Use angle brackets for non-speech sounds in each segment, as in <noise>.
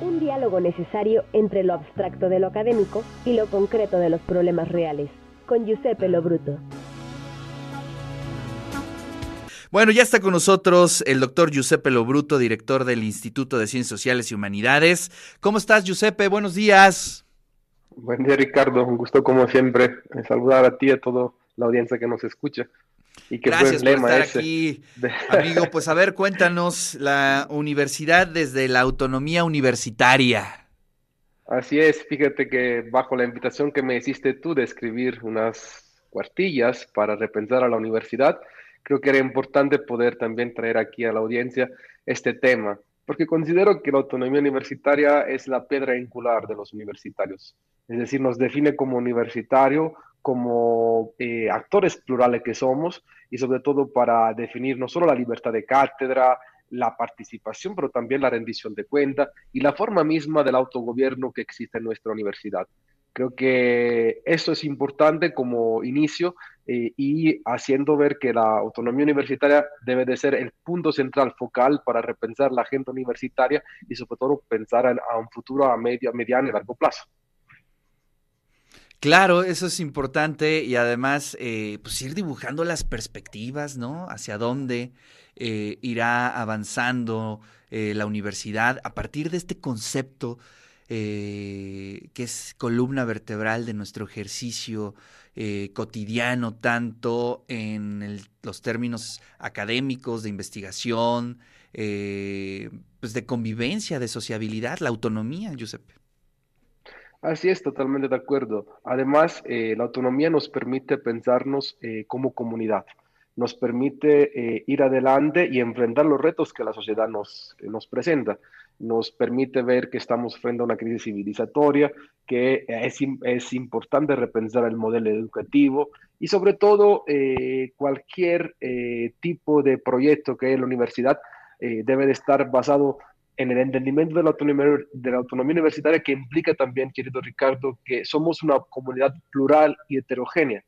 Un diálogo necesario entre lo abstracto de lo académico y lo concreto de los problemas reales. Con Giuseppe Lobruto. Bueno, ya está con nosotros el doctor Giuseppe Lobruto, director del Instituto de Ciencias Sociales y Humanidades. ¿Cómo estás, Giuseppe? Buenos días. Buen día, Ricardo. Un gusto, como siempre, saludar a ti y a toda la audiencia que nos escucha. Y Gracias por estar aquí, <laughs> amigo. Pues a ver, cuéntanos la universidad desde la autonomía universitaria. Así es, fíjate que bajo la invitación que me hiciste tú de escribir unas cuartillas para repensar a la universidad, creo que era importante poder también traer aquí a la audiencia este tema, porque considero que la autonomía universitaria es la piedra angular de los universitarios, es decir, nos define como universitario, como eh, actores plurales que somos y sobre todo para definir no solo la libertad de cátedra, la participación, pero también la rendición de cuenta y la forma misma del autogobierno que existe en nuestra universidad. Creo que eso es importante como inicio eh, y haciendo ver que la autonomía universitaria debe de ser el punto central focal para repensar la agenda universitaria y sobre todo pensar a un futuro a medio, mediano y largo plazo. Claro, eso es importante y además eh, pues ir dibujando las perspectivas, ¿no? Hacia dónde eh, irá avanzando la universidad a partir de este concepto eh, que es columna vertebral de nuestro ejercicio eh, cotidiano, tanto en los términos académicos, de investigación, eh, pues de convivencia, de sociabilidad, la autonomía, Giuseppe. Así es, totalmente de acuerdo. Además, la autonomía nos permite pensarnos como comunidad nos permite ir adelante y enfrentar los retos que la sociedad nos, nos presenta nos permite ver que estamos frente a una crisis civilizatoria, que es, es importante repensar el modelo educativo y sobre todo eh, cualquier eh, tipo de proyecto que la universidad eh, debe de estar basado en el entendimiento de la, autonomía, universitaria que implica también, querido Ricardo, que somos una comunidad plural y heterogénea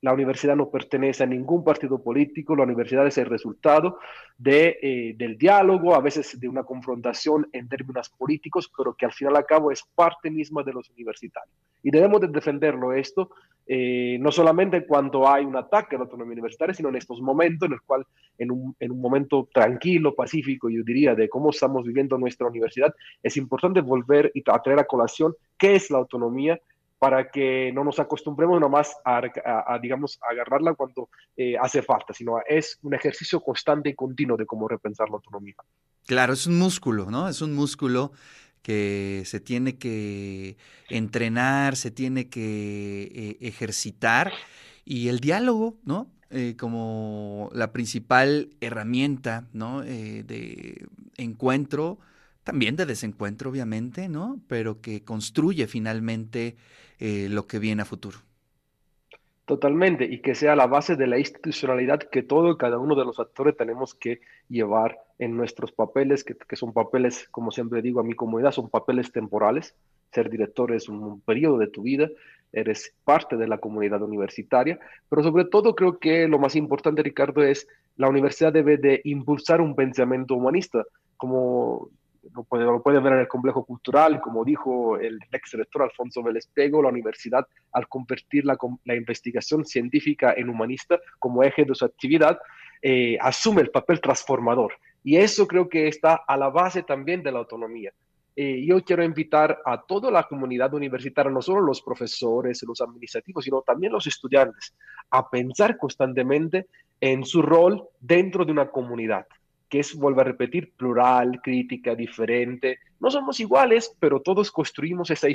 la universidad no pertenece a ningún partido político, la universidad es el resultado eh, del diálogo, a veces de una confrontación en términos políticos, pero que al final y cabo es parte misma de los universitarios. Y debemos de defenderlo esto, eh, no solamente cuando hay un ataque a la autonomía universitaria, sino en estos momentos en el cual, en un, en un momento tranquilo, pacífico, yo diría, de cómo estamos viviendo nuestra universidad, es importante volver y traer a colación qué es la autonomía para que no nos acostumbremos nomás a, a, digamos, agarrarla cuando eh, hace falta, sino es un ejercicio constante y continuo de cómo repensar la autonomía. Claro, es un músculo, ¿no? Es un músculo que se tiene que entrenar, se tiene que eh, ejercitar y el diálogo, ¿no? Eh, como la principal herramienta, ¿no? de encuentro, también de desencuentro, obviamente, ¿no? Pero que construye finalmente eh, lo que viene a futuro. Totalmente, y que sea la base de la institucionalidad que todo y cada uno de los actores tenemos que llevar en nuestros papeles, que, son papeles, como siempre digo a mi comunidad, son papeles temporales. Ser director es un periodo de tu vida, eres parte de la comunidad universitaria, pero sobre todo creo que lo más importante, Ricardo, es la universidad debe de impulsar un pensamiento humanista. Como lo puede, lo puede ver en el complejo cultural, como dijo el ex rector Alfonso Vélez Pego, la universidad, al convertir la, la, investigación científica en humanista como eje de su actividad, eh, asume el papel transformador. Y eso creo que está a la base también de la autonomía. Eh, yo quiero invitar a toda la comunidad universitaria, no solo los profesores, los administrativos, sino también los estudiantes, a pensar constantemente en su rol dentro de una comunidad que es, vuelvo a repetir, plural, crítica, diferente. No somos iguales, pero todos construimos esa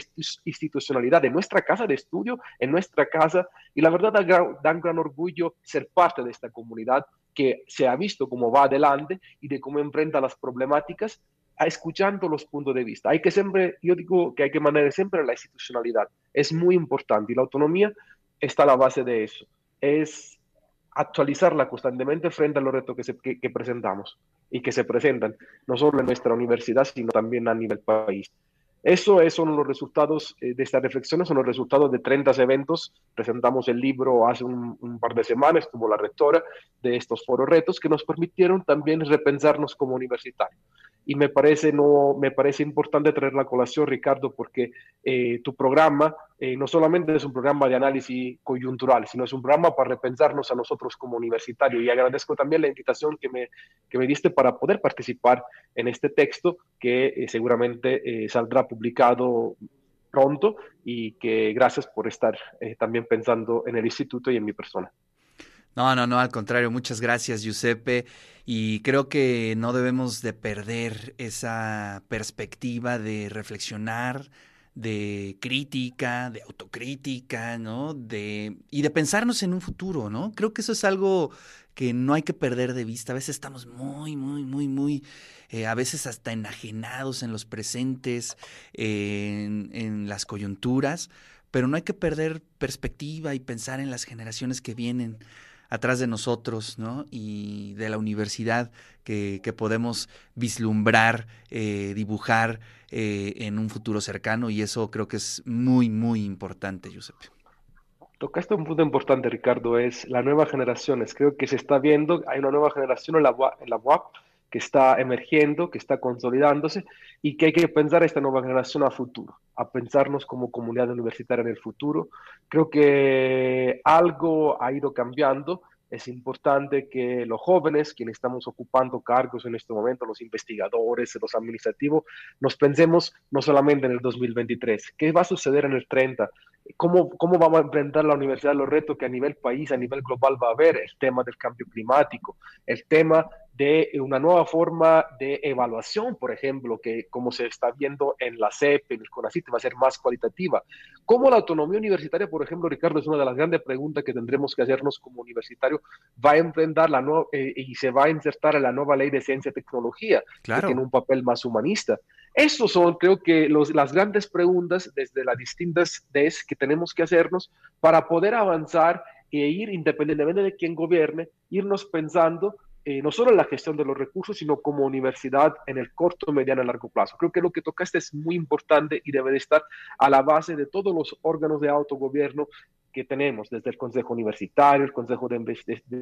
institucionalidad en nuestra casa de estudio, en nuestra casa, y la verdad da, un gran orgullo ser parte de esta comunidad que se ha visto cómo va adelante y de cómo enfrenta las problemáticas, escuchando los puntos de vista. Hay que siempre, yo digo que hay que mantener siempre la institucionalidad. Es muy importante y la autonomía está a la base de eso. Es actualizarla constantemente frente a los retos que, presentamos y que se presentan, no solo en nuestra universidad, sino también a nivel país. Eso son los resultados eh, de estas reflexiones, son los resultados de 30 eventos. Presentamos el libro hace un, par de semanas, como la rectora de estos foros retos, que nos permitieron también repensarnos como universitarios y me parece, no, me parece importante traer la colación, Ricardo, porque eh, tu programa eh, no solamente es un programa de análisis coyuntural, sino es un programa para repensarnos a nosotros como universitarios. Y agradezco también la invitación que me, que me diste para poder participar en este texto que eh, seguramente saldrá publicado pronto y que gracias por estar también pensando en el instituto y en mi persona. No, no, no, al contrario, muchas gracias, Giuseppe. Y creo que no debemos de perder esa perspectiva de reflexionar, de crítica, de autocrítica, ¿no? De, y de pensarnos en un futuro, ¿no? Creo que eso es algo que no hay que perder de vista. A veces estamos muy, muy, muy, muy, eh, a veces hasta enajenados en los presentes, en, en las coyunturas, pero no hay que perder perspectiva y pensar en las generaciones que vienen atrás de nosotros, ¿no? Y de la universidad que, podemos vislumbrar, eh, dibujar eh, en un futuro cercano y eso creo que es muy, muy importante, Giuseppe. Tocaste un punto importante, Ricardo, es las nuevas generaciones. Creo que se está viendo, hay una nueva generación en la, en la UAP que está emergiendo, que está consolidándose y que hay que pensar esta nueva generación a futuro, a pensarnos como comunidad universitaria en el futuro. Creo que algo ha ido cambiando. Es importante que los jóvenes, quienes estamos ocupando cargos en este momento, los investigadores, los administrativos, nos pensemos no solamente en el 2023, qué va a suceder en el 30, cómo, cómo vamos a enfrentar la universidad los retos que a nivel país, a nivel global va a haber, el tema del cambio climático, el tema de una nueva forma de evaluación, por ejemplo, que como se está viendo en la CEP, en el CONACYT, va a ser más cualitativa. ¿Cómo la autonomía universitaria, por ejemplo, Ricardo, es una de las grandes preguntas que tendremos que hacernos como universitario, va a enfrentar la nueva, eh, y se va a insertar en la nueva ley de ciencia y tecnología, que tiene un papel más humanista? Estos son, creo que, los, las grandes preguntas desde las distintas DES que tenemos que hacernos para poder avanzar e ir, independientemente de quién gobierne, irnos pensando eh, no solo en la gestión de los recursos, sino como universidad en el corto, mediano y largo plazo. Creo que lo que tocaste es muy importante y debe de estar a la base de todos los órganos de autogobierno que tenemos, desde el Consejo Universitario, el Consejo de,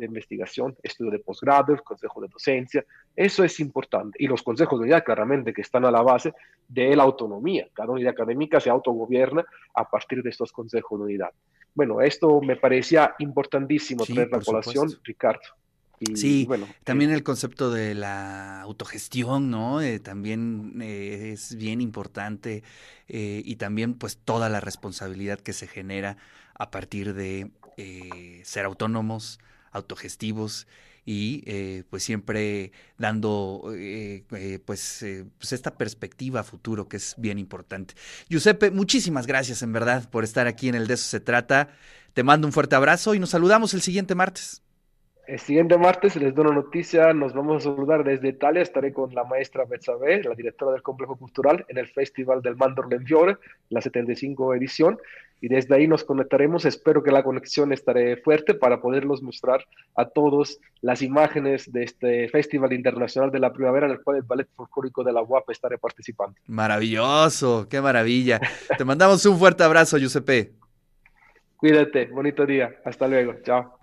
Investigación, Estudio de Posgrado, el Consejo de Docencia. Eso es importante. Y los consejos de unidad, claramente, que están a la base de la autonomía. Cada unidad académica se autogobierna a partir de estos consejos de unidad. Bueno, esto me parecía importantísimo traer la colación, Ricardo sí, bueno, también eh, el concepto de la autogestión, ¿no? Eh, también eh, es bien importante y también pues toda la responsabilidad que se genera a partir de ser autónomos, autogestivos y pues siempre dando pues, pues esta perspectiva a futuro que es bien importante. Giuseppe, muchísimas gracias en verdad por estar aquí en el De eso se trata. Te mando un fuerte abrazo y nos saludamos el siguiente martes. El siguiente martes les doy una noticia, nos vamos a saludar desde Italia, estaré con la maestra Betsabe, la directora del Complejo Cultural, en el Festival del Mandor Lenfiore, la 75 edición, y desde ahí nos conectaremos, espero que la conexión estaré fuerte para poderlos mostrar a todos las imágenes de este Festival Internacional de la Primavera, en el cual el Ballet Folclórico de la UAP estaré participando. Maravilloso, qué maravilla. Te mandamos un fuerte abrazo, Giuseppe. Cuídate, bonito día, hasta luego, chao.